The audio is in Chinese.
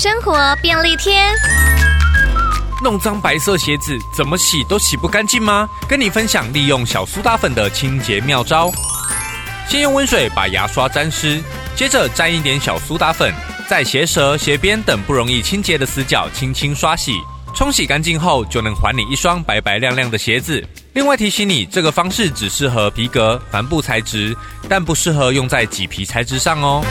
生活便利贴。弄脏白色鞋子怎么洗都洗不干净吗？跟你分享利用小苏打粉的清洁妙招。先用温水把牙刷沾湿接着沾一点小苏打粉在鞋舌鞋边等不容易清洁的死角轻轻刷洗。冲洗干净后就能还你一双白白亮亮的鞋子。另外提醒你这个方式只适合皮革帆布材质但不适合用在麂皮材质上哦。